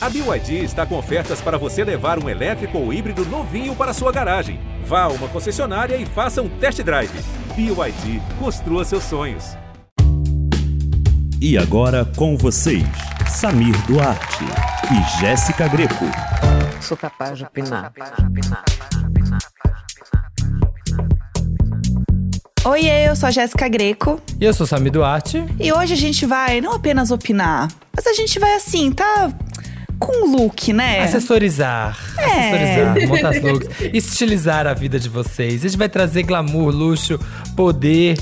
A BYD está com ofertas para você levar um elétrico ou híbrido novinho para sua garagem. Vá a uma concessionária e faça um test drive. BYD, construa seus sonhos. E agora com vocês, Samir Duarte e Jéssica Greco. Sou capaz de opinar. Oiê, eu sou a Jéssica Greco. E eu sou Samir Duarte. E hoje a gente vai não apenas opinar, mas a gente vai assim, tá com look, né? Assessorizar. É. Assessorizar, montar os looks. Estilizar a vida de vocês. A gente vai trazer glamour, luxo, poder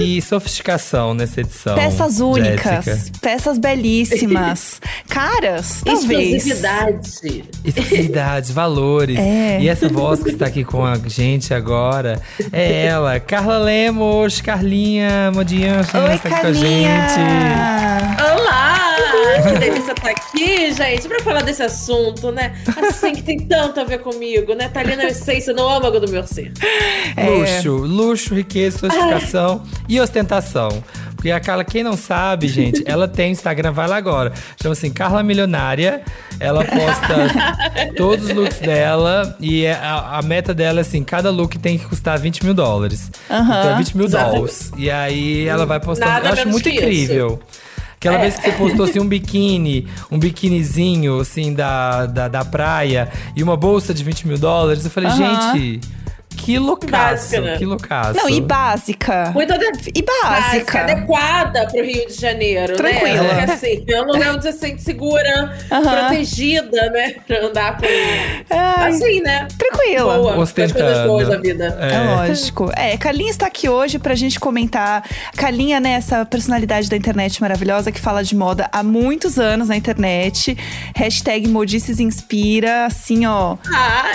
e sofisticação nessa edição. Uhum. Peças únicas, Jéssica. peças belíssimas, caras, talvez. Exclusividade. Exclusividade, valores. É. E essa voz que está aqui com a gente agora é ela, Carla Lemos, Carlinha Modian, Oi, está aqui com a gente. Carlinha. Olá! Que delícia estar aqui, gente, pra falar desse assunto, né? Assim que tem tanto a ver comigo, né? Tá ali na essência, no âmago do meu ser. É. Luxo, luxo, riqueza, sofisticação e ostentação. Porque a Carla, quem não sabe, gente, ela tem Instagram, vai lá agora. Chama assim, Carla Milionária. Ela posta todos os looks dela e é- a, a meta dela é assim: cada look tem que custar 20 mil dólares. Aham. Então é 20 mil dólares. E aí ela vai postando. Nada Eu acho muito que isso. Aquela vez que você postou assim um biquíni, um biquinizinho assim da, da, da praia e uma bolsa de 20 mil dólares, eu falei, gente, que loucaço, Básica, né? que loucaço. Não, e básica. Muito ade- E básica. adequada pro Rio de Janeiro, Tranquila. né? Porque, assim, é um lugar onde você se sente segura, Aham. protegida, né? Pra andar com. Ai, Assim, né? Tranquila. Boa, as coisas Ostentando. boas da vida. É. lógico. É, Carlinha está aqui hoje pra gente comentar. Carlinha, né, essa personalidade da internet maravilhosa que fala de moda há muitos anos na internet. Hashtag Modices Inspira, assim, ó. Ah,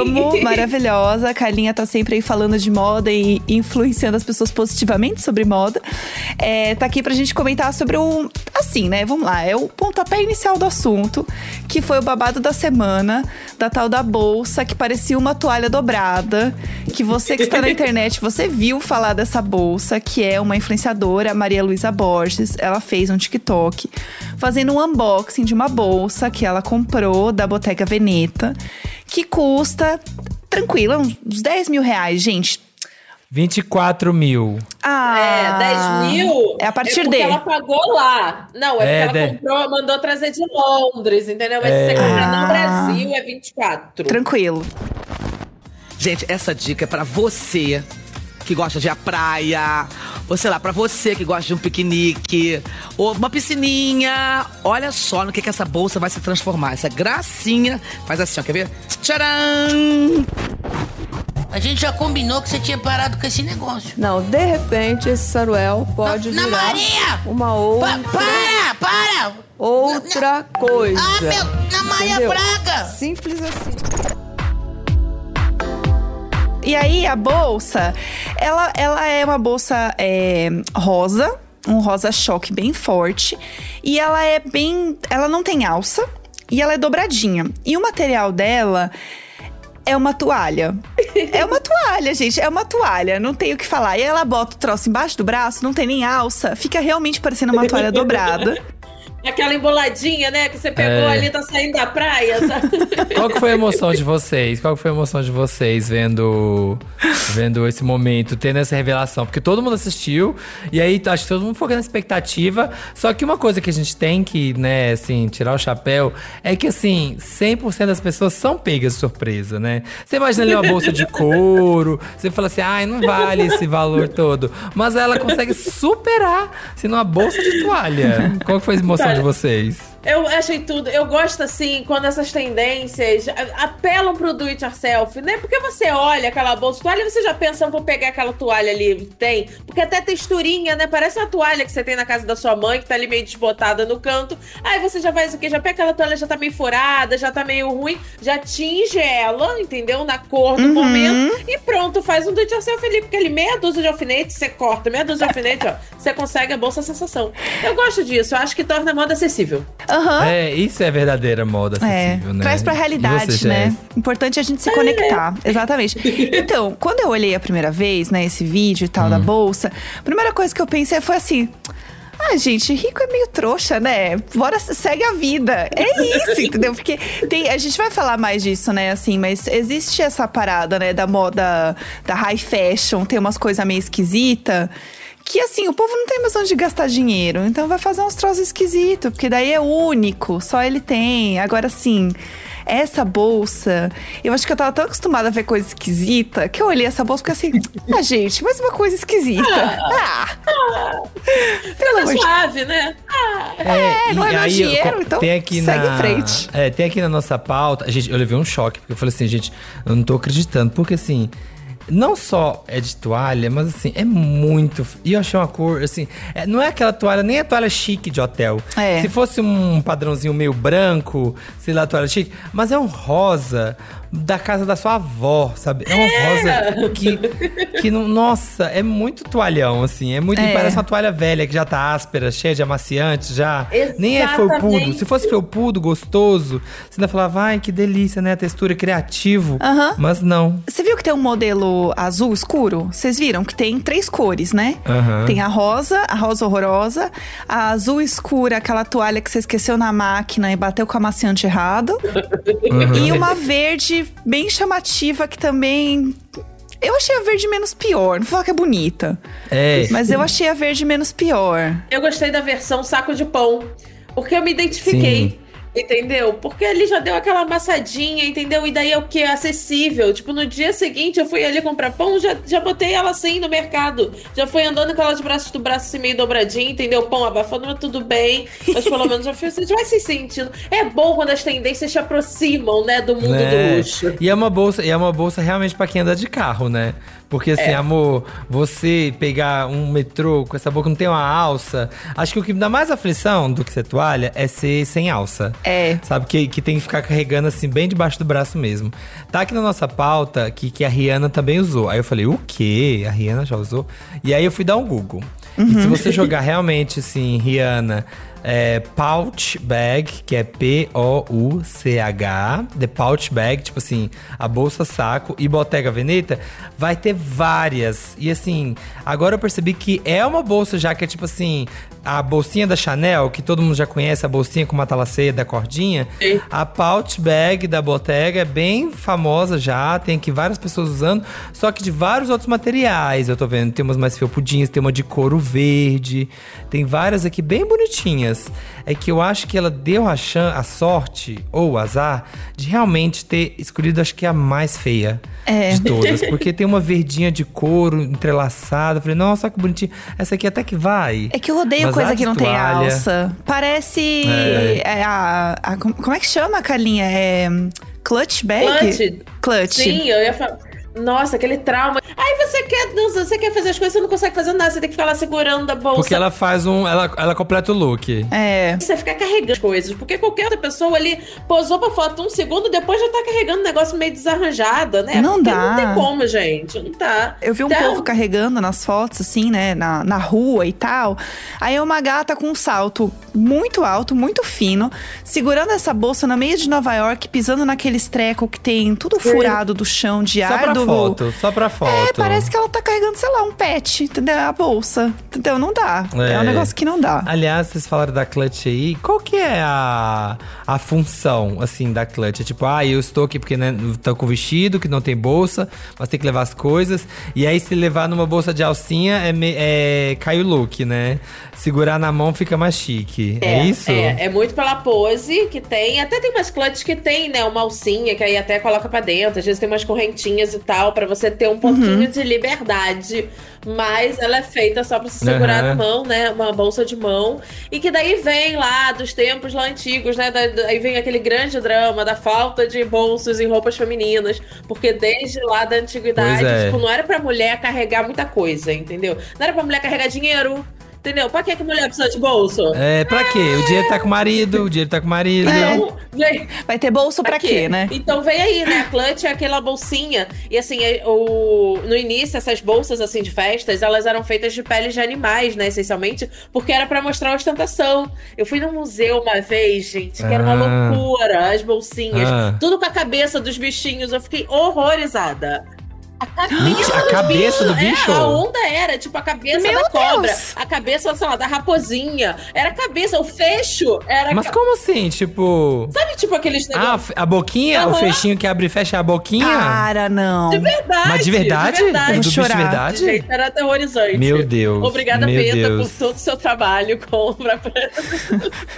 Amo, sim. maravilhosa. A Carlinha tá sempre aí falando de moda e influenciando as pessoas positivamente sobre moda. É, tá aqui pra gente comentar sobre o. Assim, né? Vamos lá. É o pontapé inicial do assunto, que foi o babado da semana, da tal da bolsa, que parecia uma toalha dobrada. Que você que está na internet, você viu falar dessa bolsa, que é uma influenciadora, a Maria Luísa Borges. Ela fez um TikTok fazendo um unboxing de uma bolsa que ela comprou da Bottega Veneta, que custa, tranquila, uns 10 mil reais, gente. 24 mil. Ah, É, 10 mil. É a partir é porque de. ela pagou lá. Não, é, É, porque ela de- comprou, mandou trazer de Londres, entendeu? Mas se você comprar Ah. no Brasil é 24. Tranquilo. Gente, essa dica é pra você que gosta de à praia, ou sei lá, pra você que gosta de um piquenique, ou uma piscininha. Olha só no que, que essa bolsa vai se transformar. Essa gracinha faz assim, ó, quer ver? Tcharam! A gente já combinou que você tinha parado com esse negócio. Não, de repente esse saruel pode Na virar Maria! uma Pa- outra, para, para! outra coisa. Ah, meu, na Maria? Braga! Simples assim. E aí, a bolsa, ela, ela é uma bolsa é, rosa, um rosa choque bem forte. E ela é bem. Ela não tem alça e ela é dobradinha. E o material dela. É uma toalha. É uma toalha, gente. É uma toalha. Não tem o que falar. E ela bota o troço embaixo do braço, não tem nem alça. Fica realmente parecendo uma toalha dobrada. Aquela emboladinha, né? Que você pegou É. ali, tá saindo da praia, sabe? Qual que foi a emoção de vocês? Qual que foi a emoção de vocês vendo vendo esse momento, tendo essa revelação? Porque todo mundo assistiu e aí acho que todo mundo ficou na expectativa. Só que uma coisa que a gente tem que, né, assim, tirar o chapéu é que assim, 100% das pessoas são pegas de surpresa, né? Você imagina ali uma bolsa de couro, você fala assim: "Ai, não vale esse valor todo". Mas ela consegue superar sendo uma bolsa de toalha. Qual que foi a emoção de vocês? Eu achei tudo. Eu gosto assim, quando essas tendências apelam pro do it yourself, né? Porque você olha aquela bolsa de toalha e você já pensa, "Eu vou pegar aquela toalha ali tem. Porque até texturinha, né? Parece uma toalha que você tem na casa da sua mãe, que tá ali meio desbotada no canto. Aí você já faz o quê? Já pega aquela toalha, já tá meio furada, já tá meio ruim, já tinge ela, entendeu? Na cor do momento. E pronto, faz um do it yourself ali. Porque ali meia dúzia de alfinetes, você corta, meia dúzia de alfinetes, ó. Você consegue a bolsa sensação. Eu gosto disso, eu acho que torna a moda acessível. Aham. É, isso é verdadeira moda É, acessível, né? traz pra realidade, né? Importante a gente se conectar. Exatamente. Então, quando eu olhei a primeira vez, né, esse vídeo e tal Hum. da bolsa, a primeira coisa que eu pensei foi assim. Ah, gente, rico é meio trouxa, né? Bora, segue a vida. É isso, entendeu? Porque tem, a gente vai falar mais disso, né? Assim, mas existe essa parada, né? Da moda, da high fashion, tem umas coisas meio esquisitas. Que assim, o povo não tem mais onde gastar dinheiro. Então vai fazer uns troços esquisitos, porque daí é único, só ele tem. Agora sim. Essa bolsa, eu acho que eu tava tão acostumada a ver coisa esquisita que eu olhei essa bolsa e fiquei assim, ah, gente, mais uma coisa esquisita. Ah, pelo Tá amor de suave, né? Ah, É, não e é meu aí, dinheiro, então tem aqui segue na, em frente. É, tem aqui na nossa pauta. Gente, eu levei um choque, porque eu falei assim, gente, eu não tô acreditando. Porque assim, não só é de toalha, mas assim, é muito. E eu achei uma cor, assim, é- não é aquela toalha, nem a toalha chique de hotel. É. Se fosse um padrãozinho meio branco, sei lá, toalha chique, mas é um rosa da casa da sua avó, sabe? É uma rosa que, que não, nossa, é muito toalhão, assim. É muito. É. Parece uma toalha velha que já tá áspera, cheia de amaciante, já. Nem é felpudo. Exatamente. Se fosse felpudo, gostoso, você ainda falava, ai, que delícia, né? A textura criativo. Aham. Mas não. Você viu que tem um modelo azul escuro? Vocês viram que tem três cores, né? Aham. Tem a rosa, a rosa horrorosa, a azul escura, aquela toalha que você esqueceu na máquina e bateu com o amaciante errado, e uma verde bem chamativa que também eu achei a verde menos pior. Não vou falar que é bonita, É. mas eu achei a verde menos pior. Eu gostei da versão saco de pão. Porque eu me identifiquei. Sim. Entendeu? Porque ali já deu aquela amassadinha, entendeu? E daí é o que? É acessível. Tipo, no dia seguinte eu fui ali comprar pão, já, já botei ela assim no mercado. Já fui andando com ela de braço do braço assim meio dobradinho, entendeu? Pão abafando, mas tudo bem. Mas pelo menos já fui, você vai se sentindo. É bom quando as tendências te aproximam, né, do mundo né? do luxo. E é uma bolsa, e é uma bolsa realmente pra quem anda de carro, né? Porque assim, amor, você pegar um metrô com essa boca não tem uma alça. Acho que o que me dá mais aflição do que ser toalha é ser sem alça. É. Sabe? Que, que tem que ficar carregando assim, bem debaixo do braço mesmo. Tá aqui na nossa pauta que, que a Rihanna também usou. Aí eu falei, o quê? A Rihanna já usou? E aí eu fui dar um Google. E se você jogar realmente assim, Rihanna, é, pouch bag, que é P-O-U-C-H, the pouch bag, tipo assim, a bolsa saco e Bottega Veneta, vai ter várias. E assim, agora eu percebi que é uma bolsa já que é tipo assim, a bolsinha da Chanel, que todo mundo já conhece, a bolsinha com uma talaceia da cordinha. Sim. A pouch bag da Bottega é bem famosa já, tem aqui várias pessoas usando, só que de vários outros materiais. Eu tô vendo, tem umas mais felpudinhas, tem uma de couro verde, tem várias aqui bem bonitinhas. É que eu acho que ela deu a, chan a sorte, ou o azar, de realmente ter escolhido, acho que a mais feia É. de todas. Porque tem uma verdinha de couro entrelaçada. Eu falei, nossa, olha que bonitinha. Essa aqui até que vai. É que eu odeio Mas coisa que não tem alça. Parece. É. é, a, a- como como é que chama, Carlinha? É. Clutch bag? Clutch. Clutch. Sim, eu ia falar. Nossa, aquele trauma. Aí você quer, não, você quer fazer as coisas, você não consegue fazer nada, você tem que ficar lá segurando a bolsa. Porque ela faz um. Ela, ela completa o look. É. Você fica carregando as coisas, porque qualquer outra pessoa ali posou pra foto um segundo, depois já tá carregando um negócio meio desarranjado, né? Não Porque dá. Não tem como, gente. Não tá. Eu vi um Então, povo carregando nas fotos, assim, né, na, na rua e tal. Aí é uma gata com um salto muito alto, muito fino, segurando essa bolsa no meio de Nova York, pisando naqueles trecos que tem tudo furado do chão de Só ar pra do. Foto, só pra foto. É, parece que ela tá carregando, sei lá, um pet, entendeu? A bolsa. Entendeu? Não dá. É, É. um negócio que não dá. Aliás, vocês falaram da clutch aí. Qual que é a, a função, assim, da clutch? É tipo, ah, eu estou aqui porque né, tô com vestido, que não tem bolsa, mas tem que levar as coisas. E aí, se levar numa bolsa de alcinha, é, me- é cai o look, né? Segurar na mão fica mais chique. É, isso? É, é muito pela pose que tem. Até tem umas clutches que tem, né? Uma alcinha que aí até coloca pra dentro. Às vezes tem umas correntinhas e tal, pra você ter um pouquinho de liberdade. Mas ela é feita só pra se segurar Aham. na mão, né? Uma bolsa de mão. E que daí vem lá dos tempos lá antigos, né? Da- da- aí vem aquele grande drama da falta de bolsos em roupas femininas. Porque desde lá da antiguidade, é. tipo, não era pra mulher carregar muita coisa, entendeu? Não era pra mulher carregar dinheiro. Entendeu? Pra que que mulher precisa de bolso? É, pra quê? O dinheiro tá com o marido, o dinheiro tá com o marido. Então, vem, Vai ter bolso pra, quê, né? Então vem aí, né? A clutch é aquela bolsinha. E assim, é- o, no início, essas bolsas assim de festas, elas eram feitas de peles de animais, né? Essencialmente, porque era pra mostrar ostentação. Eu fui num museu uma vez, gente, que era uma Ah. loucura, as bolsinhas. Ah. Tudo com a cabeça dos bichinhos. Eu fiquei horrorizada. Mentira, a cabeça do bicho? É, a onda era, tipo, a cabeça Meu da cobra. Deus! A cabeça, sei lá, da raposinha. Era a cabeça, o fecho era... Mas ca- como assim? Tipo. Sabe, tipo, aqueles Ah, negócios... a boquinha, o Aham. fechinho que abre e fecha a boquinha? Cara, não. De verdade. Mas de verdade? De verdade. Do bicho de chorar. verdade? Gente, era aterrorizante. Meu Deus. Obrigada, meu Deus. por todo o seu trabalho com... pra-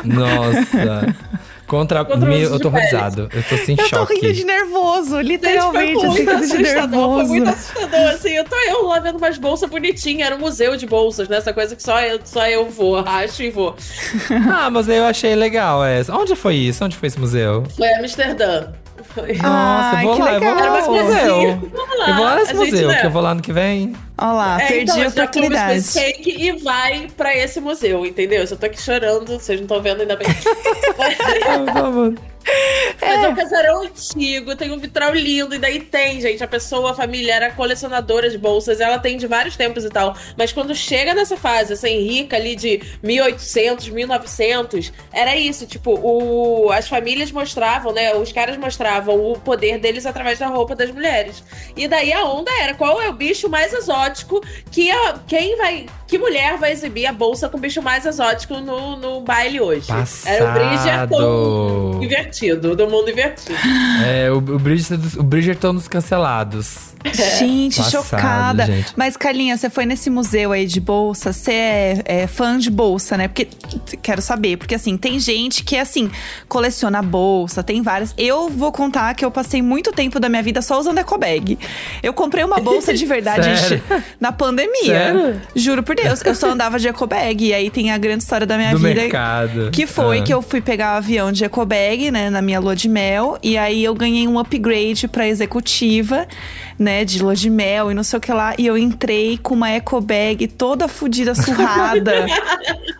Nossa. Contra. Contra meu, eu tô horrorizado. Eu tô sem Eu tô choque. rindo de nervoso, Gente, literalmente, foi assim, muito de assustador, foi muito assustador, assim, eu tô eu lá vendo umas bolsas bonitinhas, era um museu de bolsas, né, essa coisa que só eu, só eu vou, acho e vou. Ah, mas eu achei legal essa. Onde foi isso? Onde foi esse museu? Foi Amsterdã. Foi. Nossa, Ai, eu vou que lá, eu vou legal. lá nesse Era uma museu. coisinha. Vamos lá, Eu vou lá nesse museu, que eu vou lá ano que vem. Olha lá, É, perdi então, a já come oportunidade. Cake e vai pra esse museu, entendeu? Eu só tô aqui chorando, vocês não estão vendo ainda bem. Mas é um casarão antigo, tem um vitral lindo, e daí tem, gente. A pessoa, a família era colecionadora de bolsas, ela tem de vários tempos e tal. Mas quando chega nessa fase, assim, rica ali de 1800, 1900, era isso. Tipo, o, as famílias mostravam, né? Os caras mostravam o poder deles através da roupa das mulheres. E daí a onda era qual é o bicho mais exótico que a, quem vai. Que mulher vai exibir a bolsa com o bicho mais exótico no, no baile hoje? Era o Bridgerton Passado. Invertido, do mundo invertido. É, o, o, Bridgerton, o Bridgerton dos cancelados. Gente, Passado, chocada. gente. Mas, Carlinha, você foi nesse museu aí de bolsa, você é, é fã de bolsa, né? Porque quero saber, porque assim, tem gente que assim, coleciona bolsa, tem várias. Eu vou contar que eu passei muito tempo da minha vida só usando eco bag. Eu comprei uma bolsa de verdade na pandemia. Sério? Juro por Deus, eu só andava de eco bag. E aí tem a grande história da minha do vida. mercado. Que foi Ah. que eu fui pegar o avião de ecobag, né, na minha lua de mel. E aí eu ganhei um upgrade pra executiva, né, de lua de mel e não sei o que lá. E eu entrei com uma ecobag toda fodida, surrada,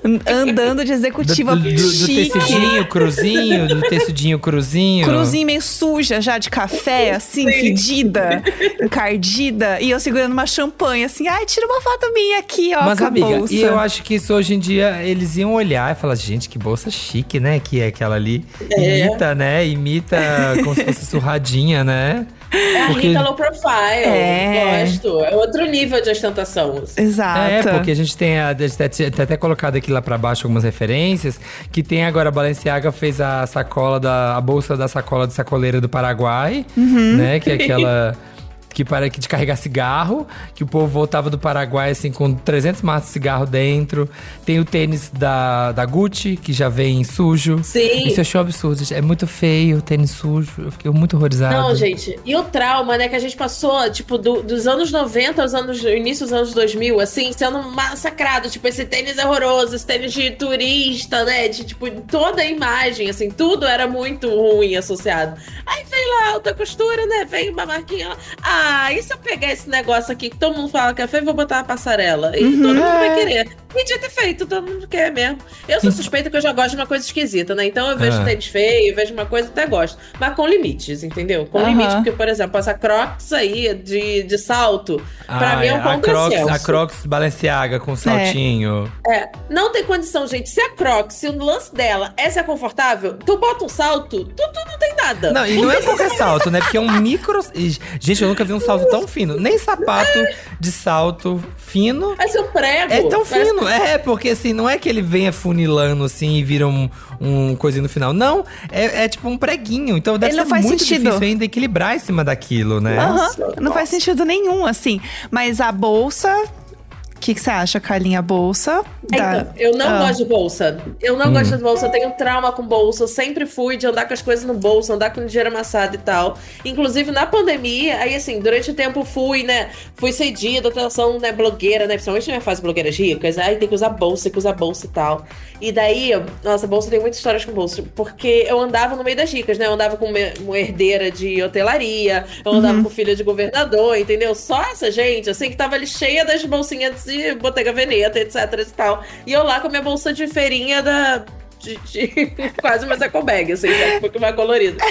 an- andando de executiva do, do, do tecidinho, cruzinho, do tecidinho, cruzinho. Cruzinho meio suja já de café, assim, fedida, encardida. E eu segurando uma champanhe, assim, ai, tira uma foto minha aqui, ó, Mas, com a amiga, bolsa. e eu acho que isso hoje em dia eles iam olhar e falar, gente, que bolsa chique, né? Que é aquela ali. É. Imita, né? Imita como se fosse surradinha, né? É a Porque- Rita low profile. É. Gosto. É outro nível de ostentação. assim. Exato. É, porque a gente tem, a, a gente tem tem até colocado aqui lá pra baixo algumas referências, que tem agora a Balenciaga fez a sacola da a bolsa da sacola de sacoleira do Paraguai, Uhum. né, que é aquela que para que de carregar cigarro, que o povo voltava do Paraguai assim com 300 maços de cigarro dentro. Tem o tênis da, da Gucci, que já vem sujo. Sim. Isso eu achei um absurdo, é muito feio o tênis sujo. Eu fiquei muito horrorizado. Não, gente. E o trauma, né, que a gente passou, tipo, do- dos anos 90 aos anos, início dos anos 2000, assim, sendo massacrado. Tipo, esse tênis é horroroso, esse tênis de turista, né? De, tipo, toda a imagem, assim, tudo era muito ruim associado. Aí vem lá alta costura, né? Vem uma marquinha lá. Ah, e se eu pegar esse negócio aqui que todo mundo fala que é feio, vou botar na passarela? E todo mundo vai querer. Podia ter feito, todo mundo quer mesmo. Eu sou suspeita que eu já gosto de uma coisa esquisita, né? Então eu vejo Ah. tênis feio, vejo uma coisa, até gosto. Mas com limites, entendeu? Com Aham. limite, porque, por exemplo, essa Crocs aí de, de salto, pra Ah, mim é um a ponto Crocs, excelso. a Crocs Balenciaga com saltinho. É, não tem condição, gente. Se a Crocs, se o lance dela é ser confortável, tu bota um salto, tu, tu não tem nada. Não, e não é qualquer salto, né? Porque é um micro. Gente, eu nunca vi um salto tão fino. Nem sapato de salto fino. Vai ser um prego. É tão fino, é, porque assim, não é que ele venha funilando assim e vira um, um coisinho no final. Não, é, é tipo um preguinho. Então deve Ele ser não faz muito sentido. difícil ainda equilibrar em cima daquilo, né? Aham, não faz sentido nenhum, assim. Mas a bolsa. O que que você acha, Carlinha? Bolsa. da- Então, eu não Ah. gosto de bolsa. Eu não gosto de bolsa. Eu tenho trauma com bolsa. Eu sempre fui de andar com as coisas no bolso, andar com dinheiro amassado e tal. Inclusive, na pandemia, aí assim, durante o tempo fui, né? Fui cedida, atenção, né? Blogueira, né? Principalmente na minha fase blogueiras ricas. Aí tem que usar bolsa, tem que usar bolsa e tal. E daí, nossa, bolsa tem muitas histórias com bolsa. Porque eu andava no meio das ricas, né? Eu andava com uma herdeira de hotelaria, eu andava com filha de governador, entendeu? Só essa gente, assim, que tava ali cheia das bolsinhas de Bottega Veneta, etc e tal. E eu lá com a minha bolsa de feirinha da. De, de- quase uma eco bag, assim, né? um pouco mais colorida.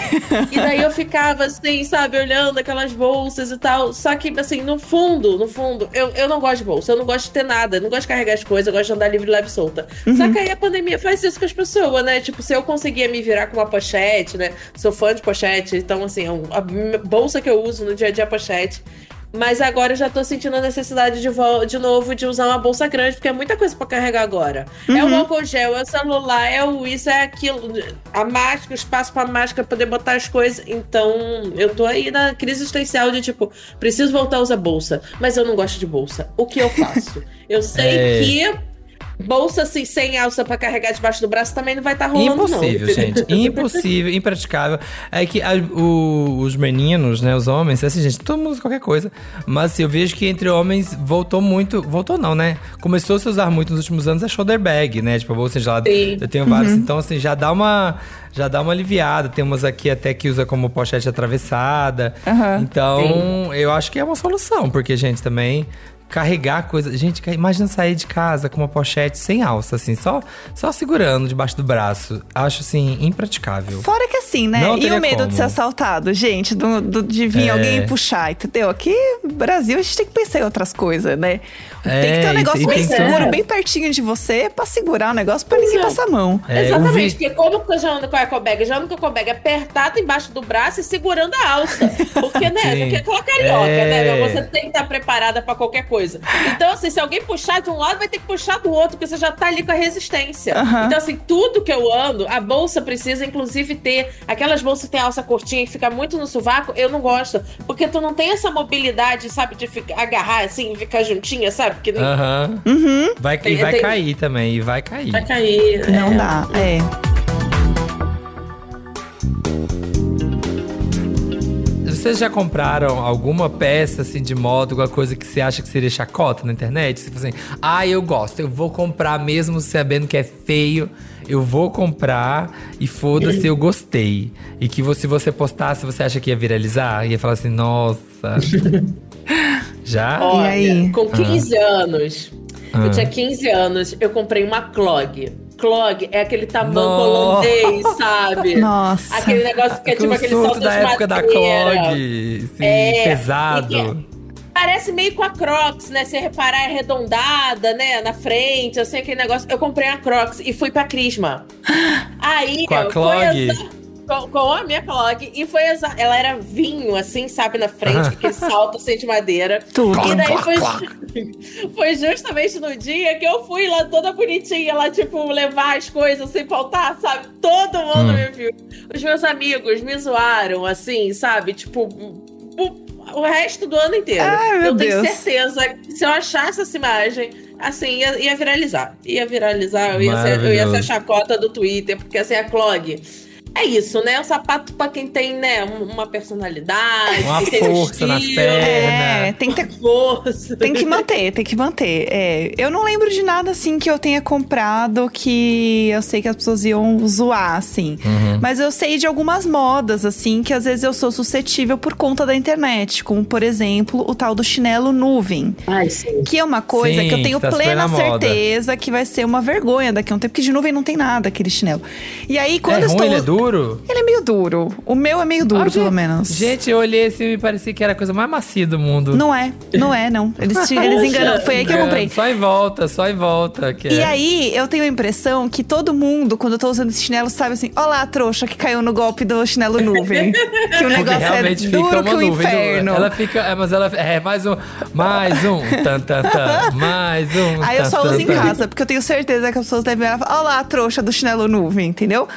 E daí eu ficava assim, sabe, olhando aquelas bolsas e tal. Só que, assim, no fundo, no fundo, eu, eu não gosto de bolsa, eu não gosto de ter nada, eu não gosto de carregar as coisas, eu gosto de andar livre, leve e solta. Só que aí a pandemia faz isso com as pessoas, né? Tipo, se eu conseguia me virar com uma pochete, né? Sou fã de pochete, então, assim, é a bolsa que eu uso no dia a dia é pochete. Mas agora eu já tô sentindo a necessidade de, de novo de usar uma bolsa grande, porque é muita coisa pra carregar agora. É o álcool gel, é o celular, é o isso, é aquilo. A máscara, o espaço pra máscara, poder botar as coisas. Então, eu tô aí na crise existencial de tipo, preciso voltar a usar bolsa, mas eu não gosto de bolsa. O que eu faço? Eu sei É. que bolsa assim, sem alça pra carregar debaixo do braço também não vai estar rolando, Impossível, não. gente. Impossível, impraticável. É que a- o- os meninos, né, os homens, assim, gente, todo mundo usa qualquer coisa. Mas assim, eu vejo que entre homens voltou muito. Voltou não, né? Começou a se usar muito nos últimos anos a shoulder bag, né? Tipo, a bolsa gelada. Sim. Eu tenho vários. Então, assim, já dá uma. Já dá uma aliviada. Tem umas aqui até que usa como pochete atravessada. Aham. Então, eu acho que é uma solução, porque, gente, também. Carregar coisa. Gente, imagina sair de casa com uma pochete sem alça, assim, só, só segurando debaixo do braço. Acho, assim, impraticável. Fora que assim, né? Não e o medo como. de ser assaltado, gente, do, do- de vir É. alguém puxar, entendeu? Aqui no Brasil a gente tem que pensar em outras coisas, né? tem É, que ter um e negócio tem- bem tem seguro, bem pertinho de você, pra segurar o negócio, pra ninguém é. passar a mão. É, Exatamente, vi- porque como que eu já ando com a ecobag? Eu já ando com a ecobag apertada embaixo do braço e segurando a alça. Porque, né? Porque é aquela carioca, É. né? Você tem que estar preparada pra qualquer coisa. Então, assim, se alguém puxar de um lado, vai ter que puxar do outro, porque você já tá ali com a resistência. Aham. Então, assim, tudo que eu ando, a bolsa precisa, inclusive, ter aquelas bolsas que tem alça curtinha e fica muito no sovaco, eu não gosto. Porque tu não tem essa mobilidade, sabe, de ficar, agarrar assim, ficar juntinha, sabe? Que nem Aham. Uhum. Vai, Tem- e vai tem- cair também, e vai cair. vai cair. Não é. dá, é. Vocês já compraram alguma peça assim de moda, alguma coisa que você acha que seria chacota na internet? Você fala assim, ah, eu gosto, eu vou comprar mesmo sabendo que é feio, eu vou comprar e foda-se, eu gostei. E que você- se você postasse, você acha que ia viralizar? Ia falar assim, nossa. já? Olha, aí? com 15 anos, Ah. eu tinha 15 anos, eu comprei uma clog. Clog é aquele tamanho holandês, sabe? Nossa. Aquele negócio que é tipo aquele salto da de época da madeira. clog, assim, É, pesado. Parece meio com a Crocs, né? Se reparar, é arredondada, né? Na frente, assim, aquele negócio. Eu comprei a Crocs e fui pra Crisma. Aí, Com a clog? Com a minha clog. E foi exa- Ela era vinho, assim, sabe, na frente, aquele salto assim de madeira. Tudo. E daí foi, foi justamente no dia que eu fui lá toda bonitinha, lá, tipo, levar as coisas sem faltar, sabe? Todo mundo Hum. me viu. Os meus amigos me zoaram, assim, sabe? Tipo, o, resto do ano inteiro. Ai, eu tenho Deus. certeza que se eu achasse essa imagem, assim, ia, ia viralizar. Ia viralizar, eu ia, ser, eu ia ser a chacota do Twitter, porque assim, a clog. É isso, né? O sapato pra quem tem, né, um- uma personalidade, Uma tem um força nas estilo, pernas. É, tem que ter Força. Tem que manter, tem que manter. É, eu não lembro de nada assim que eu tenha comprado que eu sei que as pessoas iam zoar, assim. Uhum. Mas eu sei de algumas modas, assim, que às vezes eu sou suscetível por conta da internet. Como, por exemplo, o tal do chinelo nuvem. Ai, sim. Que é uma coisa Sim, que eu tenho tá plena na moda. certeza que vai ser uma vergonha daqui a um tempo, porque de nuvem não tem nada aquele chinelo. E aí, quando é eu ruim, estou. Ele é duro? Ele é meio duro. O meu é meio duro, Ah, pelo gente- menos. Gente, eu olhei assim e me parecia que era a coisa mais macia do mundo. Não é, não é, não. Eles, te- eles enganam. Foi aí que eu comprei. Só em volta, só em volta. E é. aí, eu tenho a impressão que todo mundo, quando eu tô usando esse chinelo, sabe assim: Olha lá a trouxa que caiu no golpe do chinelo nuvem. que o negócio é duro que o inferno. Ela fica. É, mas ela. É, mais um. Mais um. Tan, tan, tan, mais um. Aí eu só uso em casa, porque eu tenho certeza que as pessoas devem olhar e falar: Olha lá a trouxa do chinelo nuvem, entendeu?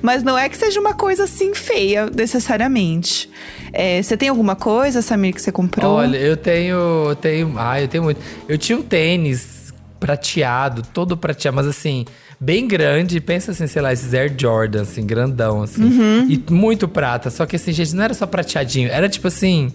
Mas não é que seja uma coisa assim feia, necessariamente. É, você tem alguma coisa, Samir, que você comprou? Olha, eu tenho. Eu tenho. Ah, eu tenho muito. Eu tinha um tênis prateado, todo prateado, mas assim, bem grande. Pensa assim, sei lá, esses Air Jordan, assim, grandão, assim. Uhum. E muito prata. Só que assim, gente, não era só prateadinho, era tipo assim.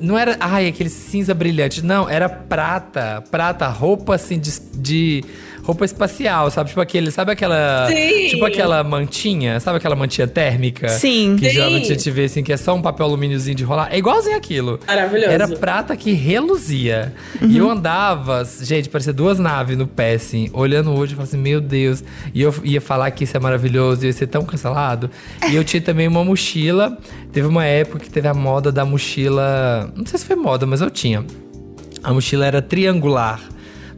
Não era, ai, aquele cinza brilhante. Não, era prata. Prata, roupa assim de. de- roupa espacial, sabe? Tipo aquele. Sabe aquela. Sim. Tipo aquela mantinha? Sabe aquela mantinha térmica? Sim. Que Sim. geralmente a gente vê assim, que é só um papel alumíniozinho de rolar. É igualzinho aquilo. Maravilhoso. Era prata que reluzia. E Uhum. eu andava, gente, parecia duas naves no pé, assim, olhando hoje, eu falava assim, meu Deus. E eu ia falar que isso é maravilhoso, ia ser tão cancelado. E eu tinha também uma mochila. Teve uma época que teve a moda da mochila. Não sei se foi moda, mas eu tinha. A mochila era triangular.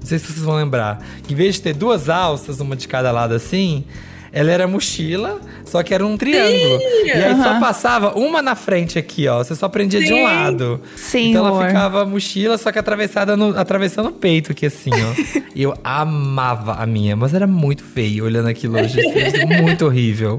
Não sei se vocês vão lembrar. Em vez de ter duas alças, uma de cada lado assim, ela era mochila, só que era um triângulo. E aí só passava uma na frente aqui, ó. Você só prendia de um Sim. lado. Senhor. Então ela ficava mochila, só que atravessada no, atravessando o peito aqui, assim, ó. e eu amava a minha, mas era muito feio olhando aquilo hoje. assim, muito horrível.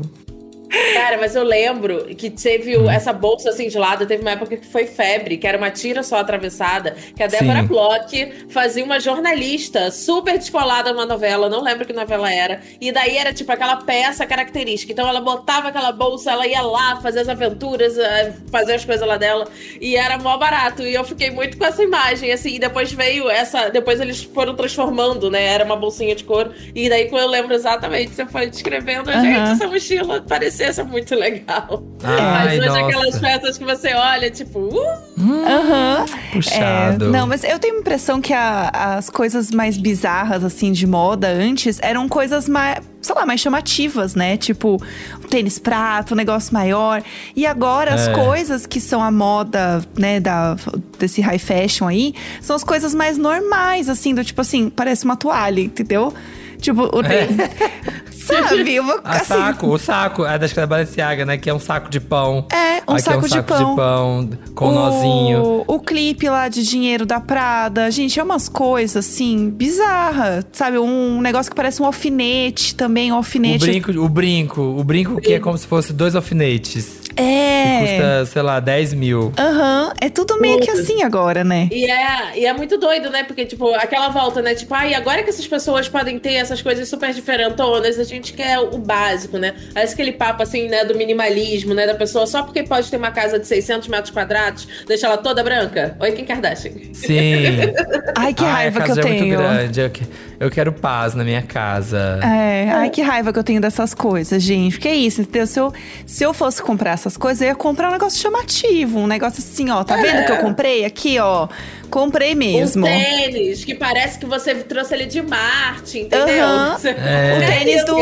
Cara, mas eu lembro que teve o- essa bolsa assim de lado, teve uma época que foi febre, que era uma tira só atravessada, que a Débora Sim. Bloch fazia uma jornalista super descolada numa novela, não lembro que novela era, e daí era tipo aquela peça característica. Então ela botava aquela bolsa, ela ia lá fazer as aventuras, eh, fazer as coisas lá dela, e era mó barato. E eu fiquei muito com essa imagem, assim, e depois veio essa. Depois eles foram transformando, né? Era uma bolsinha de couro, e daí quando eu lembro exatamente, você foi descrevendo, Aham. gente, essa mochila parecia ser muito legal. Ai, Mas hoje nossa. aquelas peças que você olha, tipo, uh, Aham. Puxado. É, não, mas eu tenho a impressão que a- as coisas mais bizarras, assim, de moda antes eram coisas mais, sei lá, mais chamativas, né? Tipo, um tênis prato, um negócio maior. E agora as É. coisas que são a moda, né, da, desse high fashion aí, são as coisas mais normais, assim, do tipo assim, parece uma toalha, entendeu? Tipo, o tênis. Sabe? Uma, A assim, saco, o saco, é da da Balenciaga, né? Que é um saco de pão. É, um Aqui saco, é um de saco pão. de pão com o, nozinho. O clipe lá de dinheiro da Prada. Gente, é umas coisas assim, bizarra. Sabe? Um negócio que parece um alfinete também, um O alfinete. brinco, o brinco, o brinco que é como se fosse dois alfinetes. Que É. custa, sei lá, 10 mil. Aham, é tudo meio que assim agora, né? E é, e é muito doido, né? Porque, tipo, aquela volta, né? Tipo, ai, agora que essas pessoas podem ter essas coisas super diferentonas, a gente quer o básico, né? Aí aquele papo, assim, né, do minimalismo, né? Da pessoa só porque pode ter uma casa de 600 metros quadrados, deixa ela toda branca. Oi, Kim Kardashian. Sim. Ai, que Ai, raiva a que eu já é tenho. muito grande. Eu, que- eu quero paz na minha casa. É, ai, que raiva que eu tenho dessas coisas, gente. Porque é isso, entendeu? Se eu, se eu fosse comprar essas coisas, eu ia comprar um negócio chamativo. Um negócio assim, ó. Tá vendo que eu comprei? Aqui, ó. Comprei mesmo. Um tênis que parece que você trouxe ele de Marte, entendeu? Aham. Você- O É tênis do.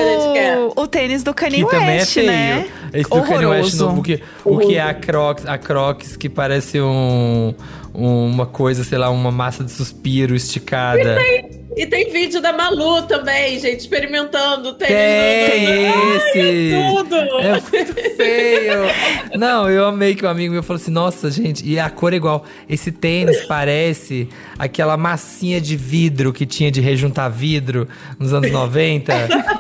O tênis do Kanye Que também é West, feio. né? Esse do Kanye West Horroroso. novo, o que, o que é a Crocs, a Crocs que parece um, uma coisa, sei lá, uma massa de suspiro esticada. E tem vídeo da Malu também, gente, experimentando tênis. Tem Ai, esse! é tudo! É muito feio! Não, eu amei que um amigo meu falou assim: Nossa, gente, e a cor é igual. Esse tênis parece aquela massinha de vidro que tinha de rejuntar vidro nos anos 90,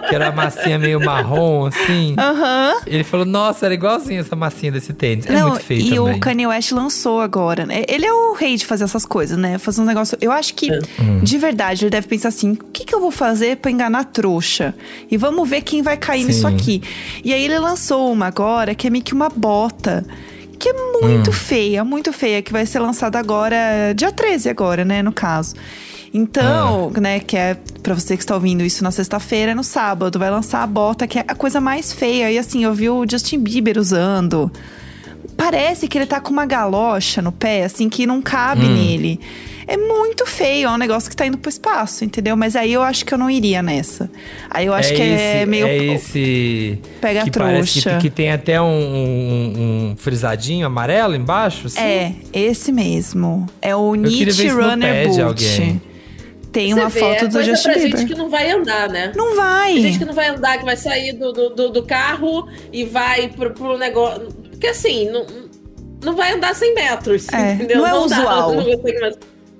que era uma massinha meio marrom, assim. Aham. Ele falou: Nossa, era igualzinho essa massinha desse tênis. É Não, muito feio e também. o Kanye West lançou agora, né? Ele é o rei de fazer essas coisas, né? Fazer um negócio. Eu acho que, de verdade, ele deve pensar assim: o que, que eu vou fazer pra enganar a trouxa? E vamos ver quem vai cair nisso Sim. aqui. E aí ele lançou uma agora que é meio que uma bota. Que é muito Hum. feia, muito feia, que vai ser lançada agora, dia 13 agora, né, no caso. Então, Ah. né, que é pra você que está ouvindo isso na sexta-feira, no sábado, vai lançar a bota, que é a coisa mais feia. E assim, eu vi o Justin Bieber usando. Parece que ele tá com uma galocha no pé, assim, que não cabe Hum. nele. É muito feio, é um negócio que tá indo pro espaço, entendeu? Mas aí eu acho que eu não iria nessa. Aí eu acho que é esse, meio. É esse. Pega que trouxa. parece que, que tem até um, um, um frisadinho amarelo embaixo. Assim. É, esse mesmo. É o Nietzsche Runner Boot. alguém. Tem Você uma vê, foto é do Justin pra Bieber. gente que não vai andar, né? Não vai. Tem gente que não vai andar, que vai sair do, do, do- do carro e vai pro, pro negócio. Porque assim, não, não vai andar 100 metros. É, entendeu? não é dá, usual. Não, consegue mais-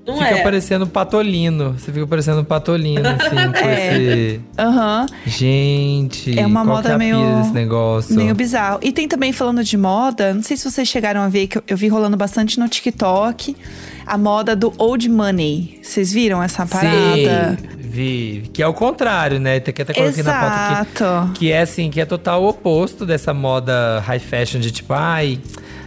não Fica é. parecendo patolino. Você fica parecendo patolino, assim, com É. esse. Aham. Gente, É uma qual moda que é a meio- desse negócio? Meio bizarro. E tem também falando de moda, não sei se vocês chegaram a ver, que eu, eu vi rolando bastante no TikTok, a moda do old money. Vocês viram essa parada? Sim, Que é o contrário, né? Tem que até coloquei na pauta que Exato. Que é assim, que é total oposto dessa moda high fashion de tipo, ai.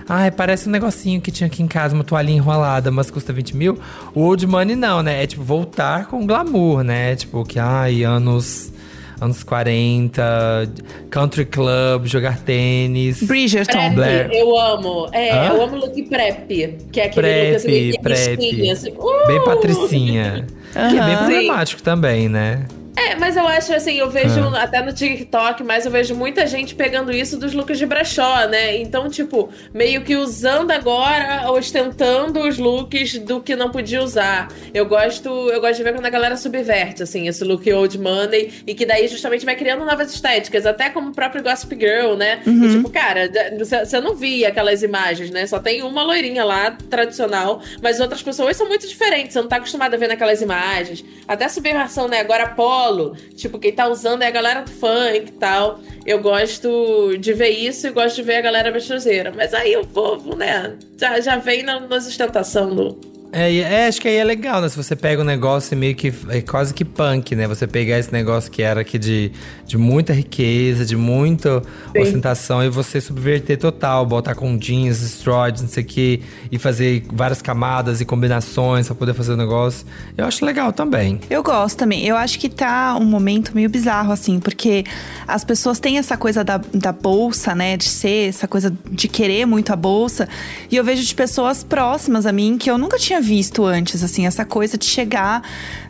Ai, parece um negocinho que tinha aqui em casa, uma toalhinha enrolada, mas custa 20 mil. O old money não, né? É tipo voltar com glamour, né? Tipo, que ai, anos. Anos 40, country club, jogar tênis. Bridgerton. Prep, Blair. eu amo. É, Hã? eu amo look prep. Que é aquele look assim, Prep, meio prep. assim. Uh! Bem patricinha. Que é bem problemático também, né? É, mas eu acho assim, eu vejo Ah. até no TikTok, mas eu vejo muita gente pegando isso dos looks de brechó, né? Então, tipo, meio que usando agora, ostentando os looks do que não podia usar. Eu gosto, eu gosto de ver quando a galera subverte, assim, esse look old money, e que daí justamente vai criando novas estéticas, até como o próprio Gossip Girl, né? E tipo, cara, você não via aquelas imagens, né? Só tem uma loirinha lá, tradicional, mas outras pessoas são muito diferentes, você não tá acostumado a ver naquelas imagens. Até a subversão, né? Agora polo, tipo, quem tá usando é a galera do funk e tal. Eu gosto de ver isso e gosto de ver a galera brechoseira. Mas aí o povo, né, já, já vem na, nas ostentação do. É, é, acho que aí é legal, né? Se você pega um negócio meio que. É quase que punk, né? Você pegar esse negócio que era aqui de, de muita riqueza, de muita ostentação, e você subverter total, botar com jeans, stroids, não sei o quê, e fazer várias camadas e combinações pra poder fazer o negócio. Eu acho legal também. Eu gosto também. Eu acho que tá um momento meio bizarro, assim, porque as pessoas têm essa coisa da, da bolsa, né? De ser essa coisa de querer muito a bolsa. E eu vejo de pessoas próximas a mim que eu nunca tinha visto antes, assim, essa coisa de chegar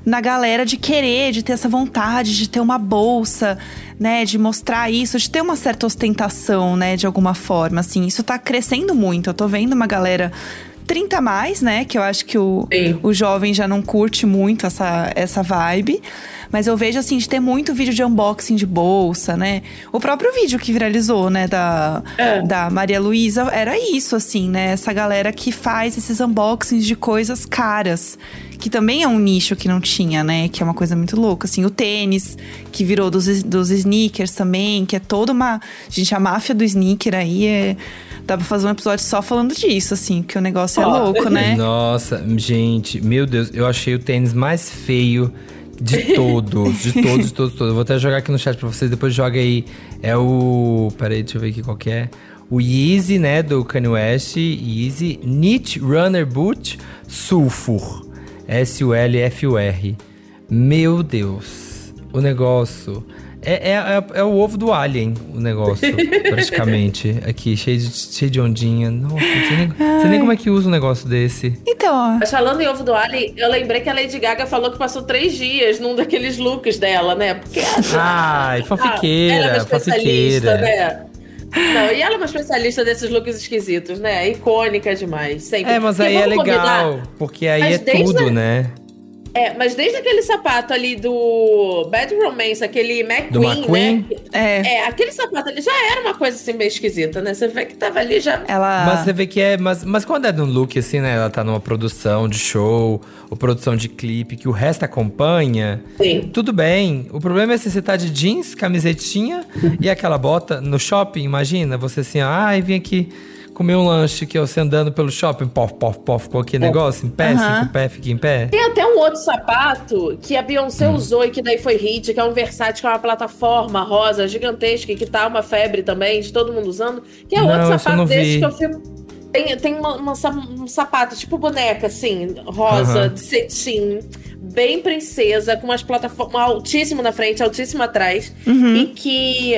na galera de querer, de ter essa vontade de ter uma bolsa, né? De mostrar isso, de ter uma certa ostentação, né? De alguma forma, assim. Isso tá crescendo muito. Eu tô vendo uma galera 30 a mais, né? Que eu acho que o, Sim. o jovem já não curte muito essa, essa vibe. Mas eu vejo, assim, de ter muito vídeo de unboxing de bolsa, né? O próprio vídeo que viralizou, né? Da, É. da Maria Luísa, era isso, assim, né? Essa galera que faz esses unboxings de coisas caras. Que também é um nicho que não tinha, né? Que é uma coisa muito louca. Assim, o tênis, que virou dos, dos sneakers também, que é toda uma. Gente, a máfia do sneaker aí é. Dá pra fazer um episódio só falando disso, assim, porque o negócio é louco, né? Nossa, gente, meu Deus, eu achei o tênis mais feio de todos, de todos, de todos, de todos. Vou até jogar aqui no chat pra vocês, depois joga aí. É o. Peraí, deixa eu ver aqui qual que é. O Yeezy, né, do Kanye West, Yeezy Knit Runner Boot Sulfur. S-U-L-F-U-R. Meu Deus, o negócio. É, é, é, é o ovo do alien, o negócio, praticamente. Aqui, cheio de, cheio de ondinha. Nossa, não sei, nem, sei nem como é que usa um negócio desse. Então, ó. Mas falando em ovo do Alien, eu lembrei que a Lady Gaga falou que passou três dias num daqueles looks dela, né? Porque Ai, ela é fanfiqueira, uma especialista, fanfiqueira. né? Não, e ela é uma especialista desses looks esquisitos, né? Icônica demais, sempre. É, mas aí é legal, combinar- porque aí Mas é tudo, a- né? É, mas desde aquele sapato ali do Bad Romance, aquele McQueen, Do McQueen? né? É. É, aquele sapato ali já era uma coisa assim meio esquisita, né? Você vê que tava ali já. Ela. Mas você vê que é. Mas, mas quando é num look assim, né? Ela tá numa produção de show, ou produção de clipe, que o resto acompanha. Sim. Tudo bem. O problema é se você tá de jeans, camisetinha e aquela bota no shopping, imagina. Você assim, ai, vim aqui comer um lanche que você andando pelo shopping, pof, pof, pof, com aquele negócio em pé, Aham. cinco pé, fica em pé. Tem até um outro sapato que a Hum. Beyoncé usou e que daí foi hit, que é um Versace, que é uma plataforma rosa gigantesca e que tá uma febre também, de todo mundo usando. Que é Não, outro eu sapato desse vi. que eu fico. Tem, tem uma- uma um sapato, tipo boneca, assim, rosa, Aham. de cetim, bem princesa, com umas plataformas altíssimo na frente, altíssimo atrás. Uhum. E que.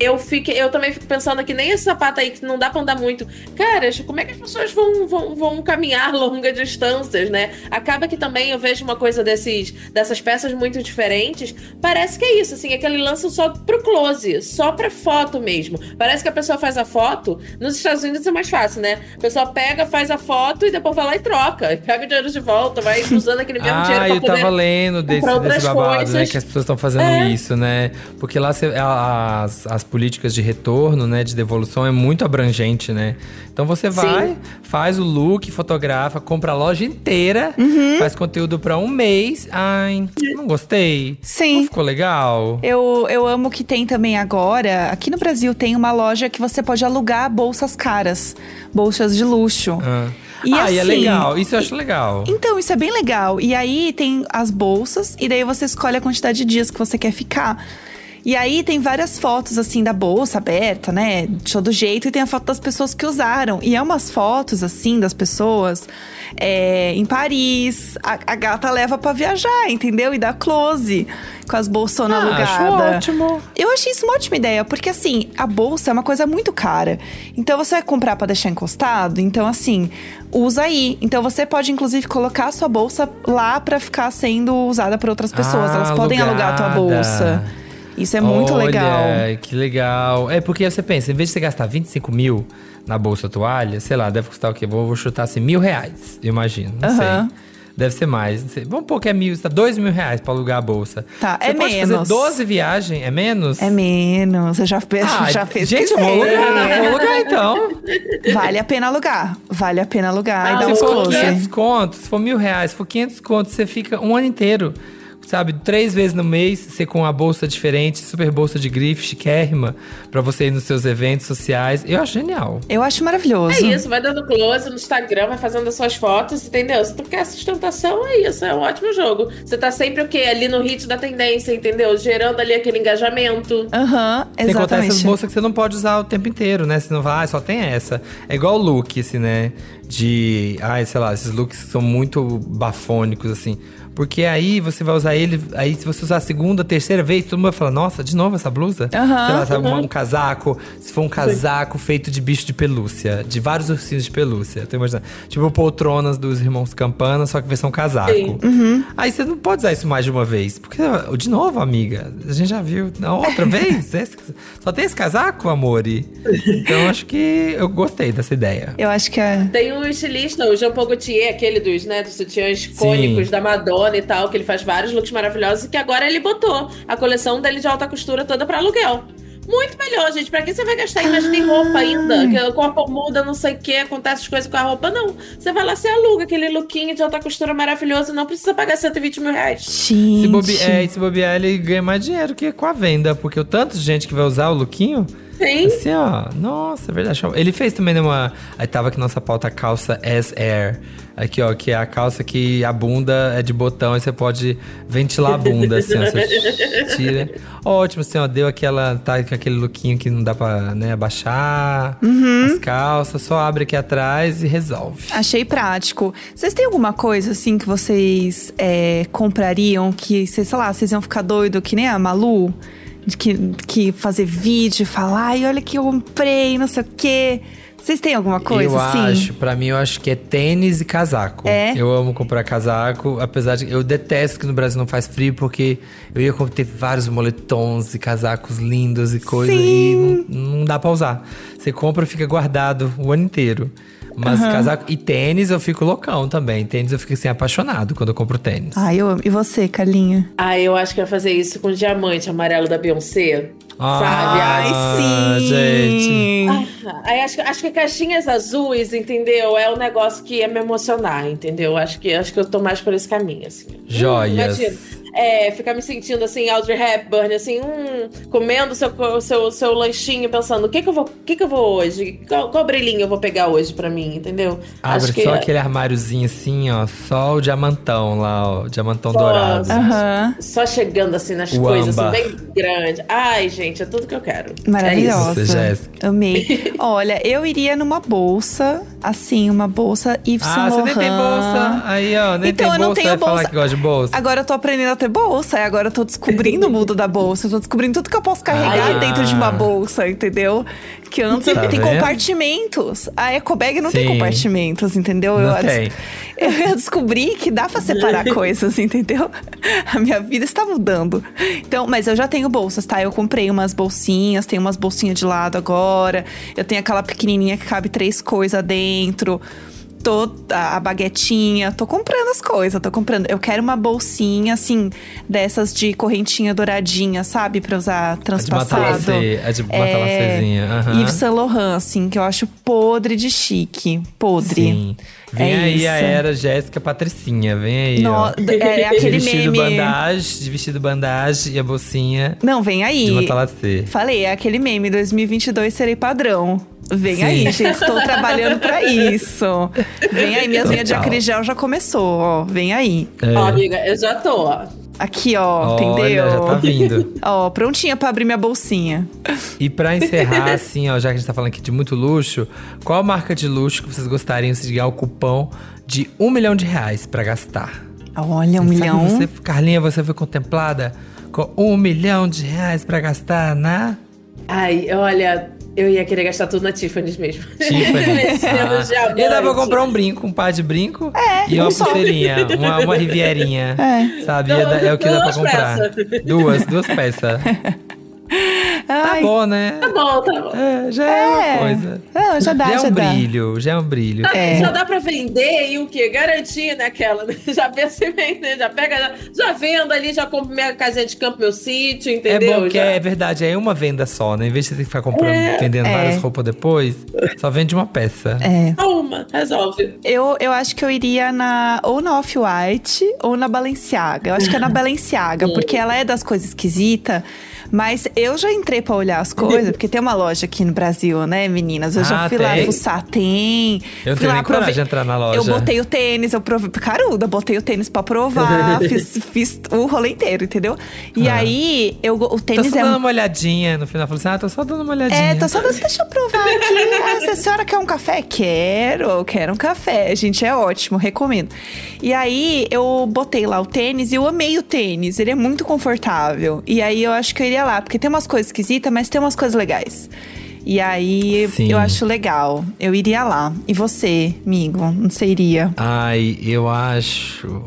Eu, fico, eu também fico pensando que nem esse sapato aí que não dá pra andar muito. Cara, como é que as pessoas vão, vão, vão caminhar longas distâncias, né? Acaba que também eu vejo uma coisa desses, dessas peças muito diferentes. Parece que é isso, assim, aquele lance só pro close, só pra foto mesmo. Parece que a pessoa faz a foto. Nos Estados Unidos é mais fácil, né? A pessoa pega, faz a foto e depois vai lá e troca. Pega o dinheiro de volta, vai usando aquele mesmo dinheiro Ah, pra eu poder tava lendo desse, desse babado, né? coisas. Que as pessoas estão fazendo É. isso, né? Porque lá as, as políticas de retorno, né? De devolução é muito abrangente, né? Então você vai, faz o look, fotografa, compra a loja inteira, Uhum. faz conteúdo pra um mês. Ai, não gostei. Sim. Não ficou legal. Eu, eu amo que tem também agora. Aqui no Brasil tem uma loja que você pode alugar bolsas caras, bolsas de luxo. Ah, E ah, e é assim, legal. Isso eu acho legal. Então, isso é bem legal. E aí tem as bolsas, e daí você escolhe a quantidade de dias que você quer ficar. E aí tem várias fotos, assim, da bolsa aberta, né? De todo jeito. E tem a foto das pessoas que usaram. E é umas fotos, assim, das pessoas é, em Paris. A, a gata leva pra viajar, entendeu? E dá close com as bolsonas Ah, acho alugadas. ótimo. Eu achei isso uma ótima ideia, porque assim, a bolsa é uma coisa muito cara. Então você vai comprar pra deixar encostado, então assim, usa aí. Então você pode inclusive colocar a sua bolsa lá pra ficar sendo usada por outras pessoas. Ah, Elas podem alugar a tua alugada. bolsa. Isso é muito Olha, legal. que legal. É porque você pensa, em vez de você gastar 25 mil na bolsa toalha, sei lá, deve custar o quê? Vou, vou chutar assim, mil reais, eu imagino. Não Aham. sei. Deve ser mais. Não sei. Vamos pôr que é mil, está dois mil reais pra alugar a bolsa. Tá, você é pode menos. fazer 12 viagens, é menos? É menos, você já, fez, Ah, já fez gente, eu vou alugar, vou alugar então. Vale a pena alugar. Vale a pena alugar Ah, e Se uns for close. 500 contos, se for mil reais, se for 500 contos, você fica um ano inteiro. Sabe, três vezes no mês, você com uma bolsa diferente, super bolsa de grife, chiquérrima, pra você ir nos seus eventos sociais. Eu acho genial. Eu acho maravilhoso. É isso, vai dando close no Instagram, vai fazendo as suas fotos, entendeu? Se tu quer sustentação, é isso, é um ótimo jogo. Você tá sempre o quê? Ali no hit da tendência, entendeu? Gerando ali aquele engajamento. Aham, Sem contar essas exatamente. bolsas que você não pode usar o tempo inteiro, né? Você não vai, ah, só tem essa. É igual o look, assim, né? De, ai, sei lá, esses looks que são muito bafônicos, assim. Porque aí você vai usar ele, aí se você usar a segunda, terceira vez, todo mundo vai falar, nossa, de novo essa blusa? Aham, sei lá, sabe, um, um casaco. Se for um casaco feito de bicho de pelúcia, de vários ursinhos de pelúcia. Tô imaginando. Tipo poltronas dos irmãos Campana, só que versão casaco. Sim. Uhum. Aí você não pode usar isso mais de uma vez. Porque, de novo, amiga, a gente já viu. Na outra vez? Esse- só tem esse casaco, amore? Então acho que eu gostei dessa ideia. Eu acho que é. Tem um estilista, o Jean Paul Gaultier, aquele dos, né, dos sutiãs icônicos Sim. da Madonna e tal, que ele faz vários looks maravilhosos e que agora ele botou a coleção dele de alta costura toda pra aluguel. Muito melhor, gente. Pra que você vai gastar? Imagina em roupa ainda. Que o corpo muda, não sei o que, acontece as coisas com a roupa. Não. Você vai lá, você aluga aquele lookinho de alta costura maravilhoso. Não precisa pagar 120 mil reais. Gente. Se, bobe, é, se bobear, ele ganha mais dinheiro que com a venda. Porque o tanto de gente que vai usar o lookinho. Sim. Assim, ó. Nossa, é verdade. Ele fez também numa. Aí tava aqui nossa pauta calça S-Air. Aqui, ó, que é a calça que a bunda é de botão e você pode ventilar a bunda, assim, ó. Você tira. Ótimo, assim, ó. Deu aquela. Tá com aquele lookinho que não dá pra né, abaixar as calças, só abre aqui atrás e resolve. Achei prático. Vocês têm alguma coisa assim que vocês é, comprariam que, sei lá, vocês iam ficar doido que nem a Malu? De que, que fazer vídeo e falar, ai, olha que eu comprei, não sei o quê. Vocês têm alguma coisa eu assim? acho, pra mim, eu acho que é tênis e casaco. É? Eu amo comprar casaco, apesar de eu detesto que no Brasil não faz frio, porque eu ia ter vários moletons e casacos lindos e coisa e não, não dá pra usar. Você compra e fica guardado o ano inteiro. Mas casaco e tênis eu fico loucão também. Tênis eu fico assim apaixonado quando eu compro tênis. Ai, eu amo. E você, Carlinha? Ah, eu acho que vai fazer isso com o diamante amarelo da Beyoncé. Sabe? Ai, Ah, sim! gente. Aí acho, que- acho que caixinhas azuis, entendeu? É um negócio que ia me emocionar, entendeu? Acho que, acho que eu tô mais por esse caminho, assim. Joias. Hum. É, ficar me sentindo assim, Audrey Hepburn, assim, hum, comendo seu, seu, seu lanchinho, pensando, o que que eu vou, o que que eu vou hoje? Qual, qual brilhinho eu vou pegar hoje pra mim, entendeu? Abre que só aquele armáriozinho assim, ó. Só o diamantão lá, ó. Diamantão Só- dourado. Aham. só chegando assim nas O coisas, assim, bem grande. Ai, gente, é tudo que eu quero. É Maravilhosa. isso, Jéssica. Amei. Olha, eu iria numa bolsa, assim, uma bolsa Yves Ah, Saint você nem tem Laurent. bolsa. Aí, ó, nem Então, tem eu não bolsa. tenho vai falar bolsa. que gosta de bolsa. Agora eu tô aprendendo a ter bolsa, e agora eu tô descobrindo o mundo da bolsa. Eu tô descobrindo tudo que eu posso carregar Ah. dentro de uma bolsa, entendeu? Que antes Tá tem vendo? compartimentos. A ecobag não tem Sim. compartimentos, entendeu? Não eu, tem. eu descobri que dá pra separar coisas, entendeu? A minha vida está mudando. Então, mas eu já tenho bolsas, tá? Eu comprei umas bolsinhas, tenho umas bolsinhas de lado agora. Eu tenho aquela pequenininha que cabe três coisas dentro. Tô, a, a baguetinha, tô comprando as coisas, tô comprando. Eu quero uma bolsinha, assim, dessas de correntinha douradinha, sabe? Pra usar A de transpassado. matalacê, a de matalacêzinha. aham. Yves Saint Laurent, assim, que eu acho podre de chique. Podre. Sim. Vem É aí a isso. era Jéssica Patricinha, vem aí, No- ó. é, é aquele de vestido meme. bandagem, de vestido bandagem e a bolsinha Não, vem aí. de matalacê. Falei, é aquele meme, 2022 serei padrão. Vem Sim. aí, gente. Estou trabalhando pra isso. Vem aí, minhas unhas de Total. acrigel já começou, ó. Vem aí. É. Ó, amiga, eu já tô, ó. Aqui, ó, Olha, entendeu? já tá vindo. Ó, prontinha pra abrir minha bolsinha. E pra encerrar, assim, ó, já que a gente tá falando aqui de muito luxo, qual marca de luxo que vocês gostariam de ganhar o cupom de um milhão de reais pra gastar? Olha, um Sabe milhão. Você, Carlinha, você foi contemplada com um milhão de reais pra gastar na Ai, olha, eu ia querer gastar tudo na Tiffany's mesmo. Tiffany. Mexendo Ah, e dá pra comprar um brinco, um par de brinco É, e uma um só. pulseirinha, uma, uma rivierinha. É. Sabe? Dar- É, o que dá pra comprar. peças. Duas, duas peças. Tá Ai, bom, né? Tá bom, tá bom. É, já é, É. uma coisa. Não, já dá, já é já um dá. brilho, já é um brilho. Ah, É. Já dá pra vender e o quê? Garantir naquela, né? Já pensa em vender, já pega, já, já vendo ali, já compro minha casinha de campo, meu sítio, É entendeu? bom que Já- é verdade, é uma venda só, né? Em vez de você ter que ficar comprando, vendendo É. várias roupas depois, só vende uma peça. É. Uma, resolve. Eu, eu acho que eu iria na ou na Off-White ou na Balenciaga. Eu acho que é na Balenciaga, porque ela é das coisas esquisitas. Mas eu já entrei pra olhar as coisas, porque tem uma loja aqui no Brasil, né, meninas? Eu já Ah, fui lá tem? fuçar, tem. Eu Fui lá, coragem de entrar na loja. Eu botei o tênis, eu provei. Caruda, botei o tênis pra provar, fiz, fiz o rolê inteiro, entendeu? E Ah. aí, eu, o Tô tênis só é dando uma olhadinha. No final, falei assim: ah, tô só dando uma olhadinha. é, tô só dando, deixa eu provar aqui. Ah, a senhora quer um café? Quero, quero um café. Gente, é ótimo, recomendo. E aí, eu botei lá o tênis e eu amei o tênis. Ele é muito confortável. E aí, eu acho que eu iria lá, porque tem umas coisas esquisitas, mas tem umas coisas legais. E aí, Sim. eu acho legal. Eu iria lá. E você, amigo? Não sei, iria? Ai, eu acho.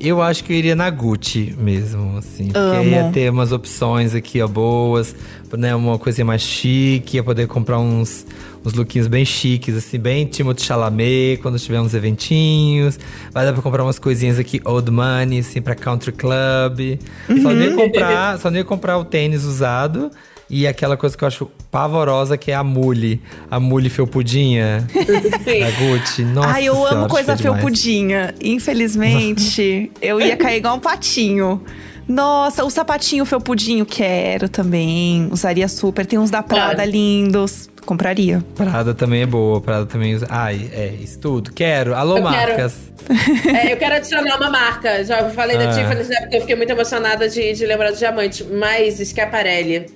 Eu acho que eu iria na Gucci mesmo, assim. Porque ia ter umas opções aqui, ó, boas. Né, uma coisinha mais chique, ia poder comprar uns, uns lookinhos bem chiques, assim, bem Timothée Chalamet, quando tiver uns eventinhos. Vai dar pra comprar umas coisinhas aqui, old money, assim, pra country club. Só não ia comprar, só não ia comprar o tênis usado. E aquela coisa que eu acho pavorosa, que é a mule. A mule felpudinha da Gucci. Nossa Ai, eu senhora, amo coisa demais. felpudinha. Infelizmente, eu ia cair igual um patinho. Nossa, o sapatinho felpudinho quero também. Usaria super. Tem uns da Prada Claro. lindos. Compraria. Prada também é boa, Prada também usa. Ai, é, isso tudo. Quero. Alô, Eu quero. marcas. É, eu quero adicionar uma marca. Já falei da Ah. Tiffany, né? Porque eu fiquei muito emocionada de, de lembrar do diamante. Mas Schiaparelli.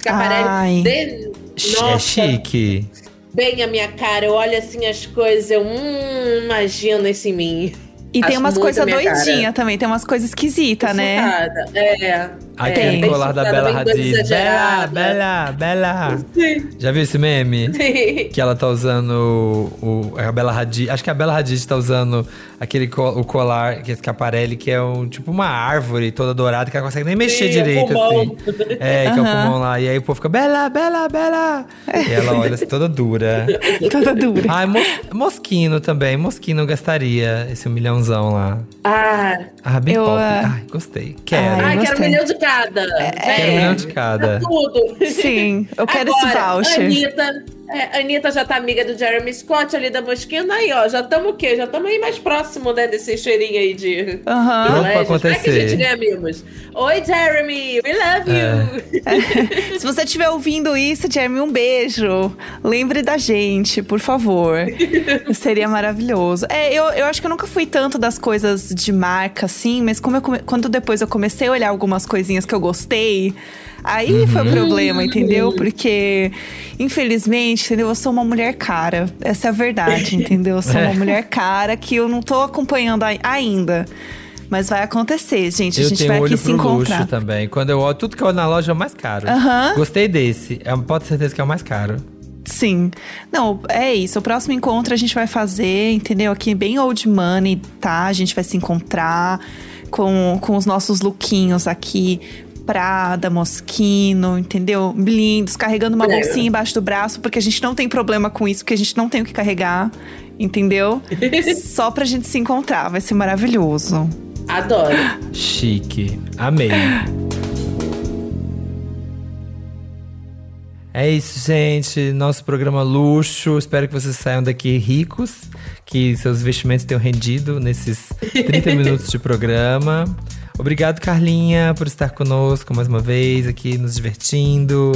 Schiaparelli. Ai. de- É Nossa, chique. bem a minha cara. Eu olho assim as coisas, eu hum, imagino isso em mim. E tem Acho umas muito coisas doidinhas também. Tem umas coisas esquisitas, né? É. Aquele é, colar da surtada, Bela Hadid. Bela. Bela, Bela. Sim. Já viu esse meme? Sim. Que ela tá usando o, o- a Bela Hadid. Acho que a Bela Hadid tá usando aquele co- o colar, que é Scaparelli, que é um, tipo uma árvore toda dourada, que ela consegue nem mexer Sim, é direito, pulmão. assim. É, que é o pulmão lá. E aí o povo fica, Bela, Bela, Bela. E ela olha assim, toda dura. Toda dura. Ai, mos- Mosquino também. Mosquino eu gastaria esse um milhãozão lá. Ah, Ah, bem Eu, pop. ah, Ai, gostei. Quero. ai, ai, quero um milhão de cada. Quero um milhão de cada. Tudo. Sim, eu quero Agora, esse voucher. Anitta, é, a Anitta já tá amiga do Jeremy Scott ali da Mosquina. Aí, ó, já estamos o quê? Já estamos aí mais próximo, né, desse cheirinho aí de. Aham. Pronto pra Vai que a acontecer. gente ganha mimos. Oi, Jeremy, we love you. Se você estiver ouvindo isso, Jeremy, um beijo. Lembre da gente, por favor. Seria maravilhoso. É, eu, eu acho que eu nunca fui tanto das coisas de marca, assim, mas como eu come- quando depois eu comecei a olhar algumas coisinhas que eu gostei, aí foi o problema, entendeu? Porque, infelizmente, entendeu? Eu sou uma mulher cara. Essa é a verdade, entendeu? Eu sou uma mulher cara que eu não tô acompanhando ai- ainda. Mas vai acontecer, gente. a Eu gente tenho vai aqui se encontrar. luxo também. Quando eu olho, tudo que eu olho na loja é o mais caro. Aham. Gostei desse. É, pode ter certeza que é o mais caro. Sim. Não, é isso. O próximo encontro a gente vai fazer, entendeu? Aqui bem old money, tá? A gente vai se encontrar com, com os nossos lookinhos aqui. Prada, Mosquino, entendeu? Lindos, carregando uma Legal. bolsinha embaixo do braço, porque a gente não tem problema com isso, porque a gente não tem o que carregar, entendeu? Só pra gente se encontrar, vai ser maravilhoso. Adoro. Chique. Amei. É isso, gente. Nosso programa luxo. Espero que vocês saiam daqui ricos. Que seus investimentos tenham rendido nesses 30 minutos de programa. Obrigado, Carlinha, por estar conosco mais uma vez aqui, nos divertindo.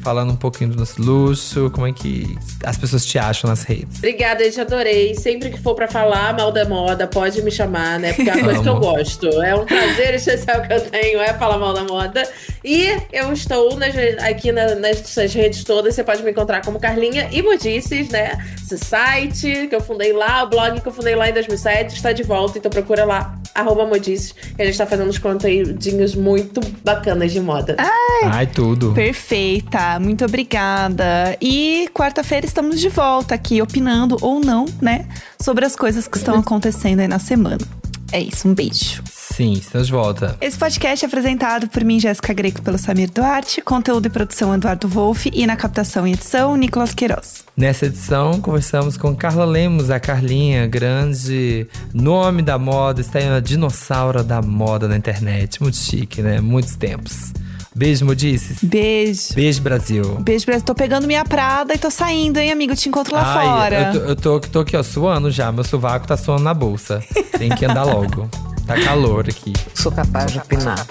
falando um pouquinho do nosso luxo, como é que as pessoas te acham nas redes. Obrigada, gente, adorei. Sempre que for pra falar mal da moda, pode me chamar, né? Porque é uma coisa que eu gosto. É um prazer especial que eu tenho, é falar mal da moda. E eu estou nas, aqui na- nas suas redes todas. Você pode me encontrar como Carlinha e Modices, né? Esse site que eu fundei lá, o blog que eu fundei lá em 2007, está de volta. Então procura lá, arroba Modices, que a gente tá fazendo uns conteúdinhos muito bacanas de moda. Ai, tudo. Perfeita, muito obrigada. E quarta-feira estamos de volta aqui, opinando ou não, né? Sobre as coisas que estão acontecendo aí na semana. É isso, um beijo. Sim, estamos de volta. Esse podcast é apresentado por mim, Jéssica Greco, pelo Samir Duarte, conteúdo e produção Eduardo Wolff e na captação e edição, Nicolas Queiroz. Nessa edição, conversamos com Carla Lemos, a Carlinha, grande nome da moda, está aí uma dinossauro da moda na internet. Muito chique, né? Muitos tempos. Beijo, Modices. Beijo. Beijo, Brasil. Beijo, Brasil. Tô pegando minha Prada e tô saindo, hein, amigo? Te encontro lá Ai, fora. Eu, tô, eu tô, tô aqui, ó, suando já. Meu sovaco tá suando na bolsa. Tem que andar logo. Tá calor aqui. Sou capaz de opinar.